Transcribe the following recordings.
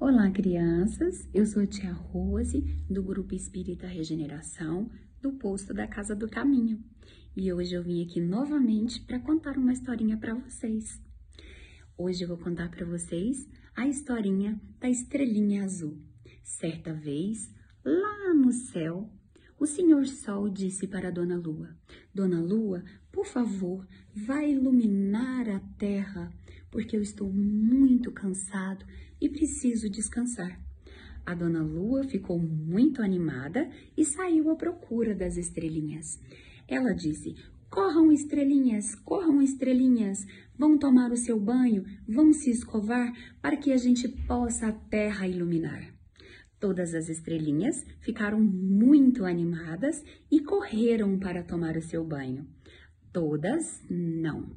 Olá, crianças! Eu sou a tia Rose, do Grupo Espírita Regeneração, do posto da Casa do Caminho. E hoje eu vim aqui novamente para contar uma historinha para vocês. Hoje eu vou contar para vocês a historinha da estrelinha azul. Certa vez, lá no céu, o Senhor Sol disse para Dona Lua: Dona Lua, por favor, vá iluminar a terra, porque eu estou muito cansado e preciso descansar. A Dona Lua ficou muito animada e saiu à procura das estrelinhas. Ela disse: Corram, estrelinhas, corram, estrelinhas, vão tomar o seu banho, vão se escovar para que a gente possa a terra iluminar. Todas as estrelinhas ficaram muito animadas e correram para tomar o seu banho. Todas não.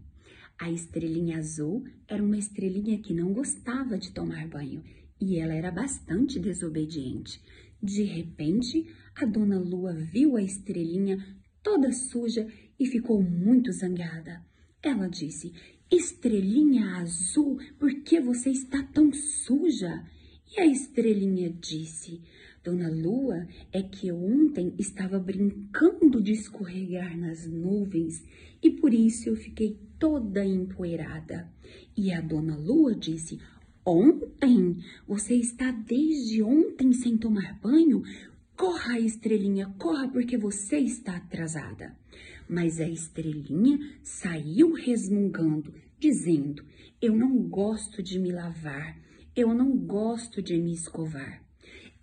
A estrelinha azul era uma estrelinha que não gostava de tomar banho e ela era bastante desobediente. De repente, a dona Lua viu a estrelinha toda suja e ficou muito zangada. Ela disse: Estrelinha azul, por que você está tão suja? E a estrelinha disse: Dona Lua, é que ontem estava brincando de escorregar nas nuvens e por isso eu fiquei toda empoeirada. E a Dona Lua disse: Ontem? Você está desde ontem sem tomar banho? Corra, estrelinha, corra, porque você está atrasada. Mas a estrelinha saiu resmungando, dizendo: Eu não gosto de me lavar eu não gosto de me escovar.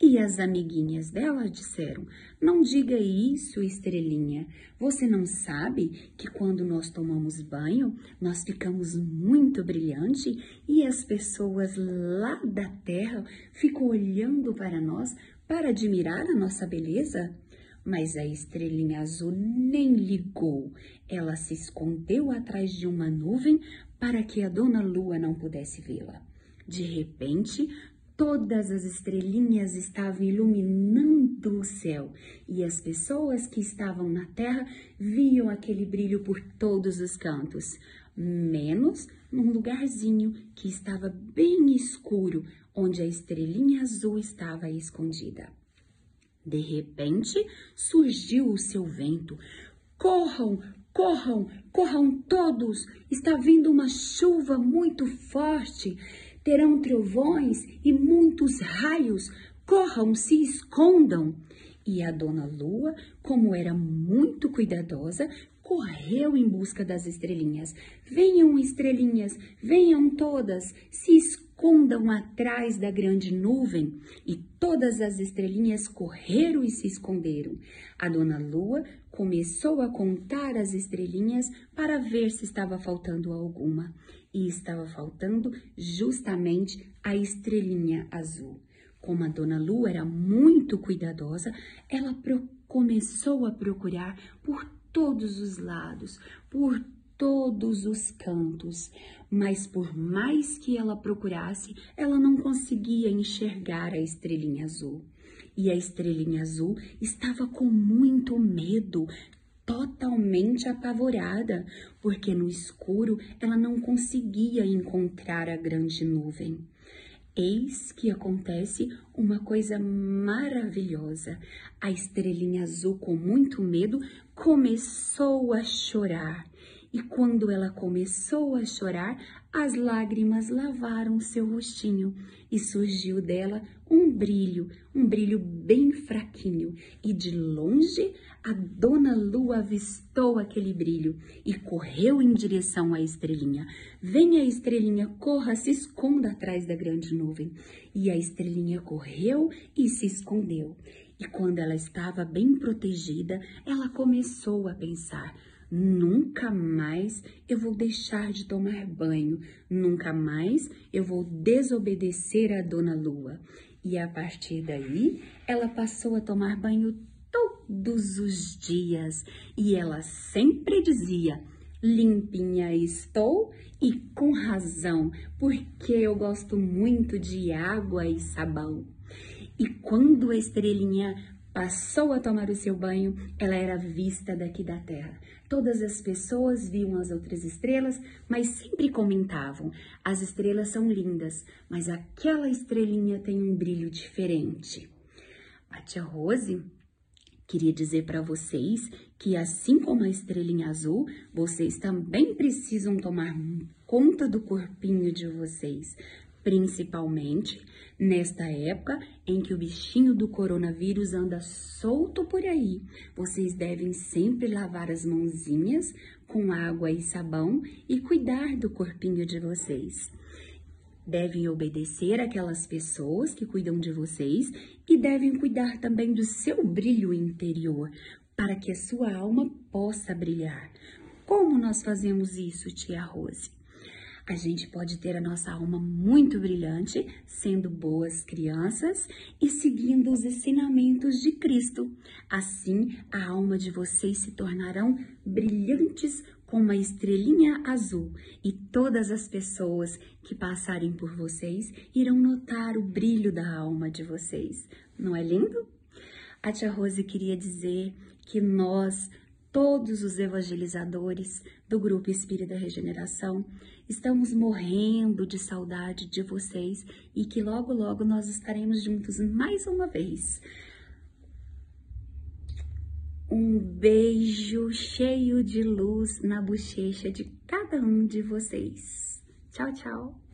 E as amiguinhas dela disseram: Não diga isso, estrelinha. Você não sabe que quando nós tomamos banho, nós ficamos muito brilhante e as pessoas lá da terra ficam olhando para nós para admirar a nossa beleza? Mas a estrelinha azul nem ligou. Ela se escondeu atrás de uma nuvem para que a dona Lua não pudesse vê-la. De repente, todas as estrelinhas estavam iluminando o céu e as pessoas que estavam na terra viam aquele brilho por todos os cantos, menos num lugarzinho que estava bem escuro, onde a estrelinha azul estava escondida. De repente, surgiu o seu vento. Corram, corram, corram todos! Está vindo uma chuva muito forte terão trovões e muitos raios. Corram, se escondam. E a dona Lua, como era muito cuidadosa, correu em busca das estrelinhas. Venham, estrelinhas, venham todas, se escondam atrás da grande nuvem. E todas as estrelinhas correram e se esconderam. A dona Lua começou a contar as estrelinhas para ver se estava faltando alguma e estava faltando justamente a estrelinha azul. Como a dona Lu era muito cuidadosa, ela começou a procurar por todos os lados, por todos os cantos, mas por mais que ela procurasse, ela não conseguia enxergar a estrelinha azul. E a estrelinha azul estava com muito medo, totalmente apavorada, porque no escuro ela não conseguia encontrar a grande nuvem. Eis que acontece uma coisa maravilhosa. A estrelinha azul, com muito medo, começou a chorar. E quando ela começou a chorar, as lágrimas lavaram seu rostinho e surgiu dela um brilho, um brilho bem fraquinho. E de longe a dona Lua avistou aquele brilho e correu em direção à estrelinha. Venha, estrelinha, corra, se esconda atrás da grande nuvem. E a estrelinha correu e se escondeu. E quando ela estava bem protegida, ela começou a pensar: Nunca mais eu vou deixar de tomar banho, nunca mais eu vou desobedecer a Dona Lua. E a partir daí, ela passou a tomar banho todos os dias e ela sempre dizia: Limpinha estou e com razão, porque eu gosto muito de água e sabão. E quando a estrelinha passou a tomar o seu banho, ela era vista daqui da terra. Todas as pessoas viam as outras estrelas, mas sempre comentavam: as estrelas são lindas, mas aquela estrelinha tem um brilho diferente. A tia Rose queria dizer para vocês que, assim como a estrelinha azul, vocês também precisam tomar conta do corpinho de vocês, principalmente nesta época em que o bichinho do coronavírus anda solto por aí. Vocês devem sempre lavar as mãozinhas com água e sabão e cuidar do corpinho de vocês. Devem obedecer aquelas pessoas que cuidam de vocês e devem cuidar também do seu brilho interior, para que a sua alma possa brilhar. Como nós fazemos isso, tia Rose? A gente pode ter a nossa alma muito brilhante, sendo boas crianças e seguindo os ensinamentos de Cristo. Assim, a alma de vocês se tornarão brilhantes como uma estrelinha azul e todas as pessoas que passarem por vocês irão notar o brilho da alma de vocês. Não é lindo? A tia Rose queria dizer que nós todos os evangelizadores do Grupo Espírita Regeneração. Estamos morrendo de saudade de vocês e que logo, logo nós estaremos juntos mais uma vez. Um beijo cheio de luz na bochecha de cada um de vocês. Tchau, tchau.